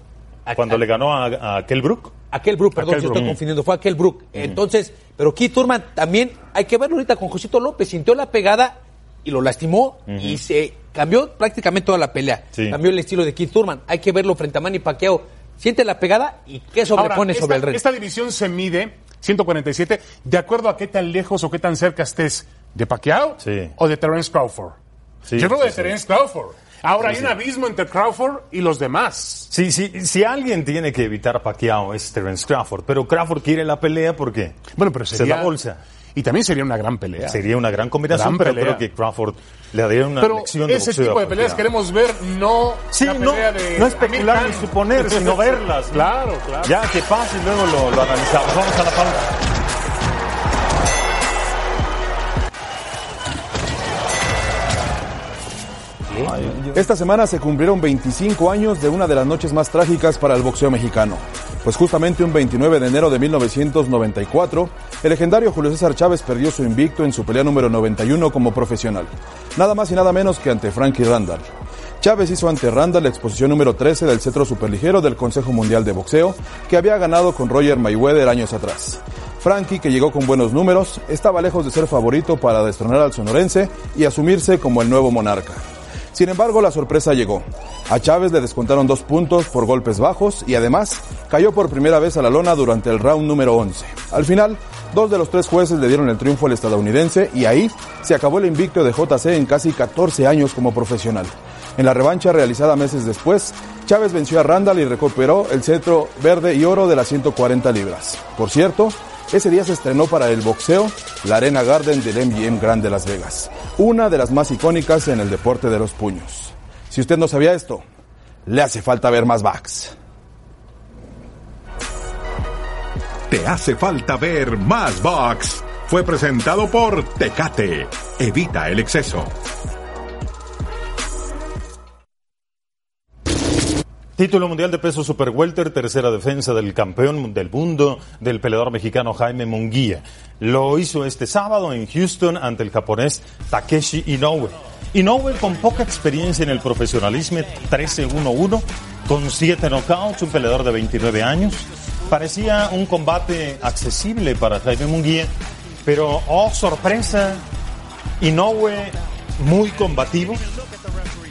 A- Cuando a- le ganó a, a Kell Brook. Aquel Brook, perdón, si Brook. estoy confundiendo, fue aquel Brook. Entonces, pero Keith Turman también, hay que verlo ahorita con Josito López, sintió la pegada y lo lastimó y se cambió prácticamente toda la pelea. Sí. Cambió el estilo de Keith Turman. Hay que verlo frente a Manny Pacquiao. Siente la pegada y qué sobrepone Ahora, sobre el ring. esta división se mide, 147, de acuerdo a qué tan lejos o qué tan cerca estés de Pacquiao Sí. o de Terence Crawford. Sí, Yo creo sí, de. Terence Crawford. Ahora hay un abismo entre Crawford y los demás. Sí, sí, si alguien tiene que evitar a Pacquiao es Terence Crawford, pero Crawford quiere la pelea porque Bueno, pero sería... se da bolsa. Y también sería una gran pelea. Sería una gran combinación, Gran pero pelea. creo que Crawford le daría una Pero lección de ese boxeo tipo de peleas queremos ver, no Sí, la no, pelea de no especular ni suponer, sino [LAUGHS] verlas. ¿no? Claro, claro. Ya que pase y luego lo, lo analizamos. Vamos a la pausa. Esta semana se cumplieron 25 años de una de las noches más trágicas para el boxeo mexicano. Pues justamente un 29 de enero de 1994, el legendario Julio César Chávez perdió su invicto en su pelea número 91 como profesional. Nada más y nada menos que ante Frankie Randall. Chávez hizo ante Randall la exposición número 13 del cetro superligero del Consejo Mundial de Boxeo, que había ganado con Roger Mayweather años atrás. Frankie, que llegó con buenos números, estaba lejos de ser favorito para destronar al sonorense y asumirse como el nuevo monarca. Sin embargo, la sorpresa llegó. A Chávez le descontaron dos puntos por golpes bajos y además cayó por primera vez a la lona durante el round número 11. Al final, dos de los tres jueces le dieron el triunfo al estadounidense y ahí se acabó el invicto de JC en casi 14 años como profesional. En la revancha realizada meses después, Chávez venció a Randall y recuperó el cetro verde y oro de las 140 libras. Por cierto, ese día se estrenó para el boxeo la Arena Garden del MGM Grand de Las Vegas, una de las más icónicas en el deporte de los puños. Si usted no sabía esto, le hace falta ver más backs. ¿Te hace falta ver más box? Fue presentado por Tecate. Evita el exceso. Título mundial de peso super welter, tercera defensa del campeón del mundo, del peleador mexicano Jaime Munguía. Lo hizo este sábado en Houston ante el japonés Takeshi Inoue. Inoue con poca experiencia en el profesionalismo, 13-1-1, con 7 knockouts, un peleador de 29 años. Parecía un combate accesible para Jaime Munguía, pero oh sorpresa, Inoue muy combativo,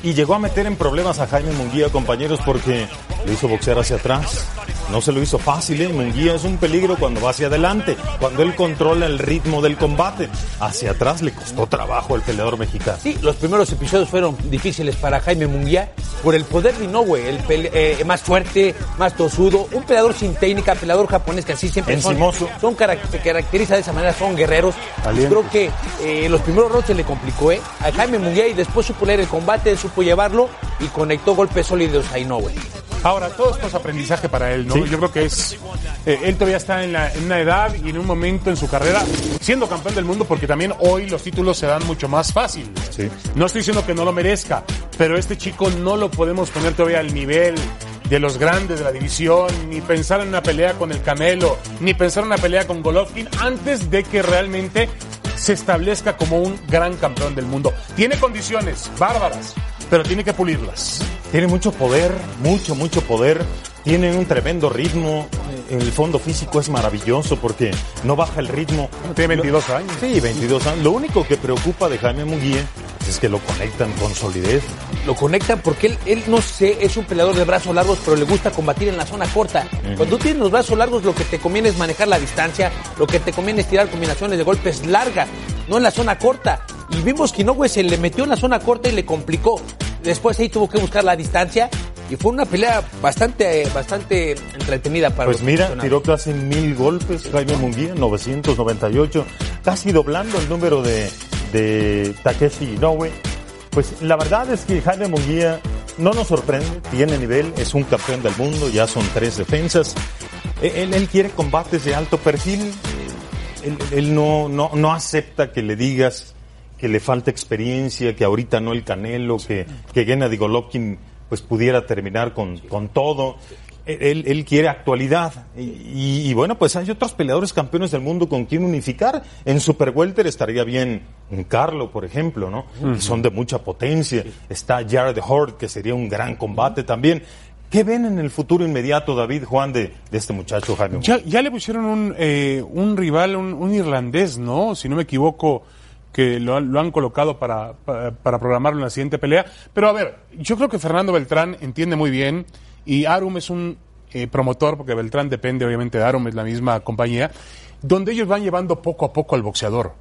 y llegó a meter en problemas a Jaime Munguía, compañeros, porque le hizo boxear hacia atrás. No se lo hizo fácil, ¿eh? Munguía es un peligro cuando va hacia adelante, cuando él controla el ritmo del combate. Hacia atrás le costó trabajo al peleador mexicano. Sí, los primeros episodios fueron difíciles para Jaime Munguía por el poder de Inoue, el eh, más fuerte, más tosudo, un peleador sin técnica, peleador japonés que así siempre son, son se caracteriza de esa manera, son guerreros. Creo que eh, los primeros rounds se le complicó ¿eh? a Jaime Munguía y después supo leer el combate, supo llevarlo y conectó golpes sólidos a Inoue. Ahora, todo esto es aprendizaje para él, ¿no? Yo creo que es. Eh, él todavía está en, la, en, una edad y en un momento en su carrera siendo campeón del mundo, porque también hoy los títulos se dan mucho más fácil. No estoy diciendo que no lo merezca, pero este chico no lo podemos poner todavía al nivel de los grandes de la división, ni pensar en una pelea con el Canelo, ni pensar en una pelea con Golovkin antes de que realmente se establezca como un gran campeón del mundo. Tiene condiciones bárbaras, pero tiene que pulirlas. Tiene mucho poder, mucho, mucho poder. Tiene un tremendo ritmo. El fondo físico es maravilloso porque no baja el ritmo. Tiene 22 años. Sí, 22 años. Lo único que preocupa de Jaime Munguía es que lo conectan con solidez. Lo conectan porque él, él no sé, es un peleador de brazos largos, pero le gusta combatir en la zona corta. Cuando tú tienes los brazos largos, lo que te conviene es manejar la distancia, lo que te conviene es tirar combinaciones de golpes largas, no en la zona corta. Y vimos que Inoue se le metió en la zona corta y le complicó. Después ahí tuvo que buscar la distancia y fue una pelea bastante, bastante entretenida para Pues mira, tiró casi mil golpes Jaime Munguía, 998, casi doblando el número de, de Takeshi Inoue. Pues la verdad es que Jaime Munguía no nos sorprende, tiene nivel, es un campeón del mundo, ya son tres defensas. E, él, él quiere combates de alto perfil, él, él no, no, no acepta que le digas que le falta experiencia, que ahorita no el Canelo, que, que Gennady Golovkin pues pudiera terminar con, con todo. Él, él, quiere actualidad. Y, y, bueno, pues hay otros peleadores campeones del mundo con quien unificar. En Super Welter estaría bien un Carlo, por ejemplo, ¿no? Uh -huh. Que son de mucha potencia. Está Jared Hort, que sería un gran combate también. ¿Qué ven en el futuro inmediato, David Juan, de, de este muchacho Jaime? Ya, ya le pusieron un, eh, un rival, un, un irlandés, ¿no? Si no me equivoco que lo, lo han colocado para, para, para, programarlo en la siguiente pelea. Pero a ver, yo creo que Fernando Beltrán entiende muy bien y Arum es un eh, promotor, porque Beltrán depende obviamente de Arum, es la misma compañía, donde ellos van llevando poco a poco al boxeador.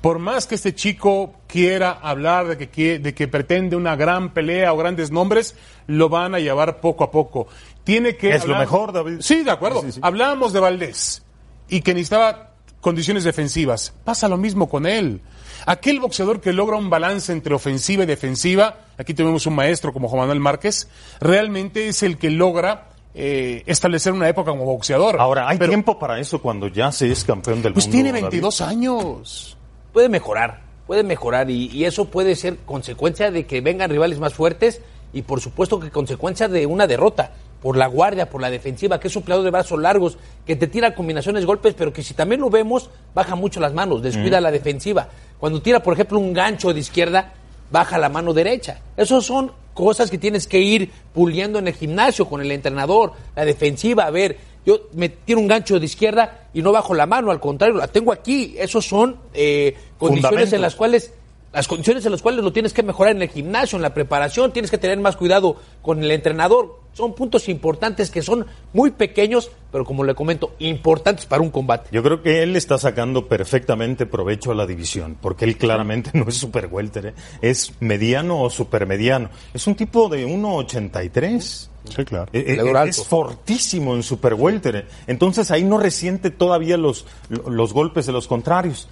Por más que este chico quiera hablar de que, de que pretende una gran pelea o grandes nombres, lo van a llevar poco a poco. Tiene que. Es hablar... lo mejor, David. Sí, de acuerdo. Sí, sí, sí. Hablábamos de Valdés y que necesitaba condiciones defensivas. Pasa lo mismo con él. Aquel boxeador que logra un balance entre ofensiva y defensiva, aquí tenemos un maestro como Juan Manuel Márquez, realmente es el que logra eh, establecer una época como boxeador. Ahora, ¿hay Pero, tiempo para eso cuando ya se es campeón del pues mundo? Pues tiene 22 David? años. Puede mejorar, puede mejorar y, y, eso puede ser consecuencia de que vengan rivales más fuertes y por supuesto que consecuencia de una derrota por la guardia, por la defensiva, que es un peleador de brazos largos, que te tira combinaciones, golpes, pero que si también lo vemos, baja mucho las manos, descuida mm. la defensiva. Cuando tira, por ejemplo, un gancho de izquierda, baja la mano derecha. Esos son cosas que tienes que ir puliendo en el gimnasio con el entrenador, la defensiva, a ver, yo me tiro un gancho de izquierda y no bajo la mano, al contrario, la tengo aquí. Esos son eh, condiciones en las cuales las condiciones en las cuales lo tienes que mejorar en el gimnasio, en la preparación, tienes que tener más cuidado con el entrenador. Son puntos importantes que son muy pequeños, pero como le comento, importantes para un combate. Yo creo que él está sacando perfectamente provecho a la división, porque él claramente [LAUGHS] no es super welter, ¿eh? es mediano o supermediano. Es un tipo de 1.83. Sí, claro. Eh, eh, es fortísimo en super welter. Entonces ahí no resiente todavía los, los golpes de los contrarios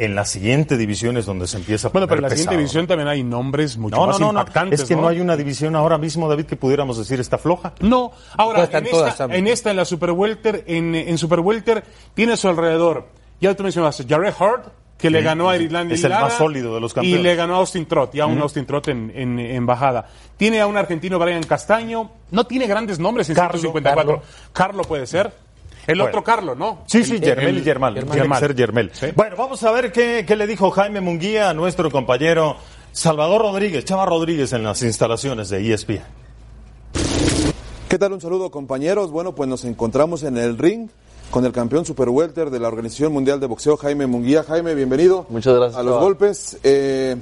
En la siguiente división es donde se empieza a Bueno, pero en la siguiente división también hay nombres mucho No, no, más no, no. impactantes. Es que no hay una división ahora mismo, David, que pudiéramos decir está floja. No, ahora, en esta, en esta, en la Super Welter, en, en Super Welter, tiene a su alrededor, ya tú mencionaste, Jared Hart, que le Sí, ganó a Irlanda es el más sólido de los campeones. Y le ganó a Austin Trott, ya un Austin Trott en, en, en bajada. Tiene a un argentino, Brian Castaño, no tiene grandes nombres en Carlo, 154. Carlo. puede ser. El Bueno. otro Carlo, ¿no? Sí, sí, El- Yermel el- y Yermel. Sí. Bueno, vamos a ver qué, qué le dijo Jaime Munguía a nuestro compañero Salvador Rodríguez, Chava Rodríguez, en las instalaciones de ESPN. ¿Qué tal? Un saludo compañeros. Bueno, pues nos encontramos en el ring con el campeón super welter de la Organización Mundial de Boxeo, Jaime Munguía. Jaime, bienvenido. Muchas gracias, A los Chava. golpes. Eh,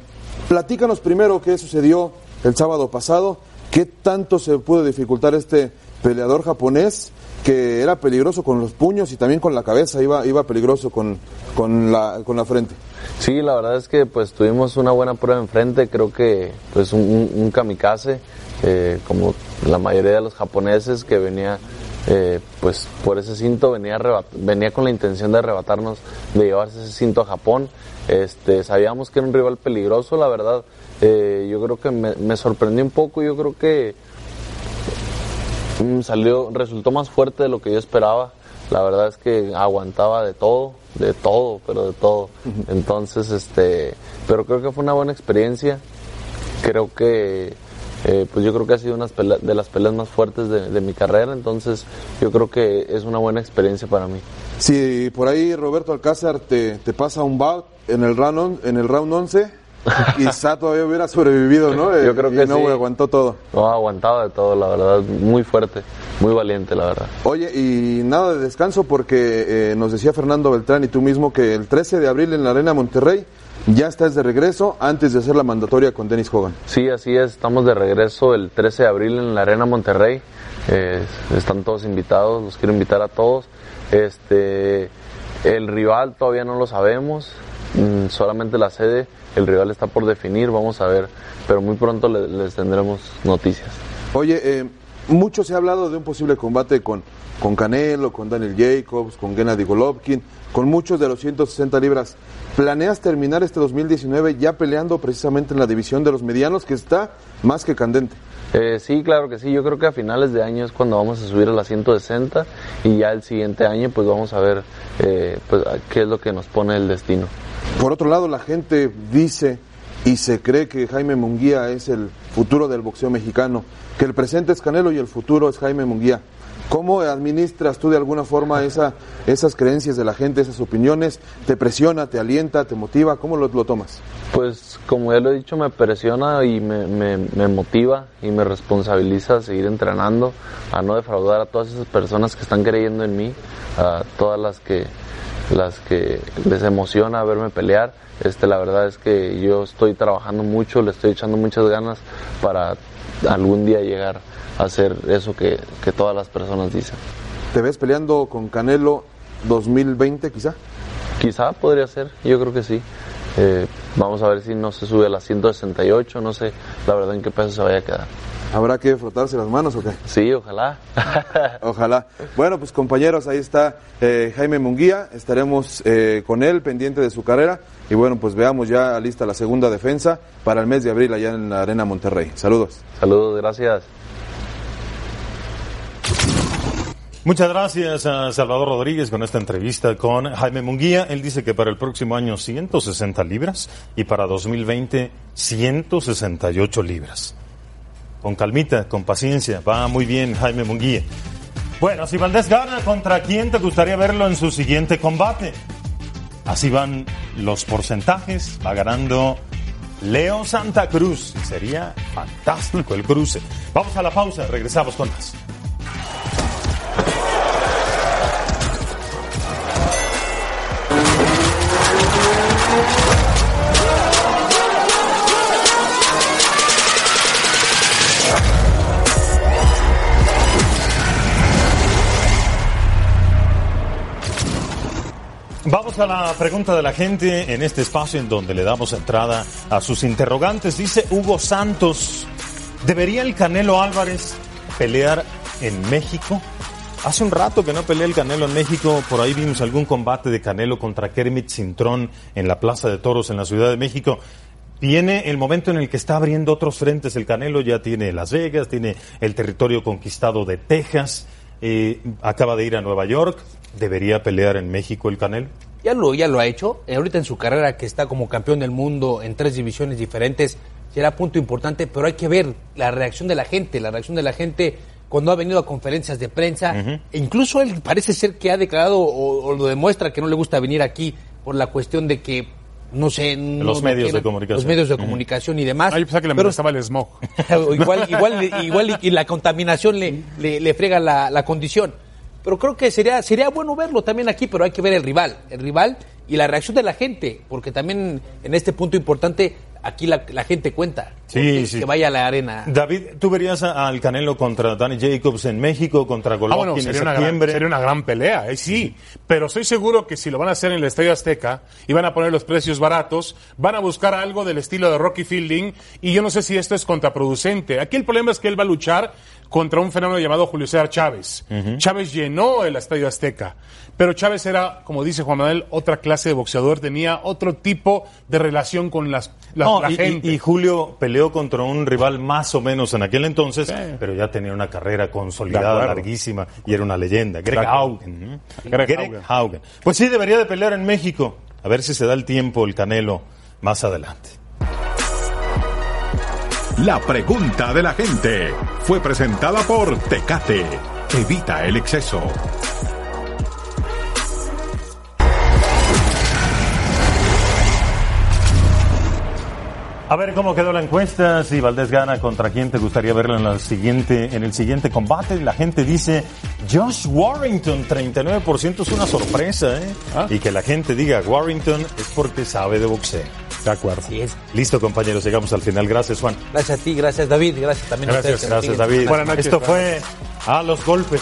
platícanos primero qué sucedió el sábado pasado. ¿Qué tanto se pudo dificultar este peleador japonés que era peligroso con los puños y también con la cabeza? Iba, iba peligroso con, con, la, con la frente. Sí, la verdad es que pues tuvimos una buena prueba enfrente, creo que pues un, un- kamikaze, eh, como la mayoría de los japoneses que venía eh, pues por ese cinto, venía, venía con la intención de arrebatarnos, de llevarse ese cinto a Japón. Este, sabíamos que era un rival peligroso, la verdad, eh, yo creo que me, me sorprendió un poco, yo creo que salió, resultó más fuerte de lo que yo esperaba. La verdad es que aguantaba de todo, de todo, pero de todo. Entonces, este, pero creo que fue una buena experiencia. Creo que, eh, pues yo creo que ha sido una de las peleas más fuertes de, de mi carrera. Entonces, yo creo que es una buena experiencia para mí. Si por ahí Roberto Alcázar te, te pasa un bout en el round, on- en el round 11, [LAUGHS] quizá todavía hubiera sobrevivido, ¿no? Yo creo y que no sí. aguantó todo. No, aguantaba de todo, la verdad, muy fuerte, muy valiente, la verdad. Oye, y nada de descanso porque eh, nos decía Fernando Beltrán y tú mismo que el 13 de abril en la Arena Monterrey ya estás de regreso antes de hacer la mandatoria con Dennis Hogan. Sí, así es. Estamos de regreso el 13 de abril en la Arena Monterrey. Eh, están todos invitados, los quiero invitar a todos. Este, el rival todavía no lo sabemos, solamente la sede. El rival está por definir, vamos a ver, pero muy pronto le- les tendremos noticias. Oye, eh, mucho se ha hablado de un posible combate con, con Canelo, con Daniel Jacobs, con Gennady Golovkin, con muchos de los 160 libras. ¿Planeas terminar este 2019 ya peleando precisamente en la división de los medianos que está más que candente? Eh, sí, claro que sí. Yo creo que a finales de año es cuando vamos a subir a las 160 y ya el siguiente año pues vamos a ver eh, pues, qué es lo que nos pone el destino. Por otro lado, la gente dice y se cree que Jaime Munguía es el futuro del boxeo mexicano, que el presente es Canelo y el futuro es Jaime Munguía. ¿Cómo administras tú de alguna forma esa, esas creencias de la gente, esas opiniones? ¿Te presiona, te alienta, te motiva? ¿Cómo lo, tomas? Pues como ya lo he dicho, me presiona y me- me motiva y me responsabiliza a seguir entrenando, a no defraudar a todas esas personas que están creyendo en mí, a todas las que, las que les emociona verme pelear. Este, la verdad es que yo estoy trabajando mucho, le estoy echando muchas ganas para algún día llegar a hacer eso que, que todas las personas dicen. ¿Te ves peleando con Canelo 2020 quizá? Quizá podría ser, yo creo que sí. Eh, vamos a ver si no se sube a las 168, no sé la verdad en qué peso se vaya a quedar. ¿Habrá que frotarse las manos o qué? Sí, ojalá. [LAUGHS] Ojalá. Bueno, pues compañeros, ahí está eh, Jaime Munguía. Estaremos eh, con él pendiente de su carrera. Y bueno, pues veamos ya lista la segunda defensa para el mes de abril allá en la Arena Monterrey. Saludos. Saludos, gracias. Muchas gracias a Salvador Rodríguez con esta entrevista con Jaime Munguía. Él dice que para el próximo año 160 libras y para 2020 168 libras. Con calmita, con paciencia, va muy bien Jaime Munguía. Bueno, si Valdés gana, ¿contra quién te gustaría verlo en su siguiente combate? Así van los porcentajes, va ganando Leo Santa Cruz. Sería fantástico el cruce. Vamos a la pausa, regresamos con más. A la pregunta de la gente en este espacio en donde le damos entrada a sus interrogantes. Dice Hugo Santos, ¿debería el Canelo Álvarez pelear en México? Hace un rato que no pelea el Canelo en México, por ahí vimos algún combate de Canelo contra Kermit Cintrón en la Plaza de Toros en la Ciudad de México. Viene el momento en el que está abriendo otros frentes. El Canelo ya tiene Las Vegas, tiene el territorio conquistado de Texas, eh, acaba de ir a Nueva York. ¿Debería pelear en México el Canelo? Ya lo, ya lo ha hecho. Eh, ahorita en su carrera que está como campeón del mundo en tres divisiones diferentes, será punto importante, pero hay que ver la reacción de la gente, la reacción de la gente cuando ha venido a conferencias de prensa. E incluso él parece ser que ha declarado o, o, lo demuestra que no le gusta venir aquí por la cuestión de que no sé, no, los medios de comunicación. Los medios de comunicación y demás. Ahí pensaba que le molestaba el smog. [LAUGHS] igual, igual, igual y, la contaminación le, le, le frega la, la, condición. Pero creo que sería, sería bueno verlo también aquí, pero hay que ver el rival. El rival y la reacción de la gente, porque también en este punto importante aquí la, la gente cuenta. Sí, sí. Que vaya a la arena. David, ¿tú verías al Canelo contra Danny Jacobs en México, contra Golovkin ah, bueno, sería en una septiembre? Gran, sería una gran pelea, eh, sí. Pero estoy seguro que si lo van a hacer en el Estadio Azteca y van a poner los precios baratos, van a buscar algo del estilo de Rocky Fielding y yo no sé si esto es contraproducente. Aquí el problema es que él va a luchar contra un fenómeno llamado Julio César Chávez. Uh -huh. Chávez llenó el Estadio Azteca, pero Chávez era, como dice Juan Manuel, otra clase de boxeador, tenía otro tipo de relación con las, la, no, la y, gente. Y, y, Julio peleó contra un rival más o menos en aquel entonces, sí. pero ya tenía una carrera consolidada, larguísima, y era una leyenda. Greg Haugen. Greg. Haugen. Pues sí, debería de pelear en México. A ver si se da el tiempo el Canelo más adelante. La pregunta de la gente fue presentada por Tecate. Evita el exceso. A ver cómo quedó la encuesta, si Valdés gana, contra quién te gustaría verlo en, la siguiente, en el siguiente combate. La gente dice Josh Warrington, 39% es una sorpresa, ¿eh? ¿Ah? Y que la gente diga Warrington es porque sabe de boxeo. De acuerdo. Así es. Listo, compañeros, llegamos al final. Gracias, Juan. Gracias a ti, gracias David, gracias también gracias, a ustedes. Gracias, David. Buenas noches. Esto fue A los Golpes.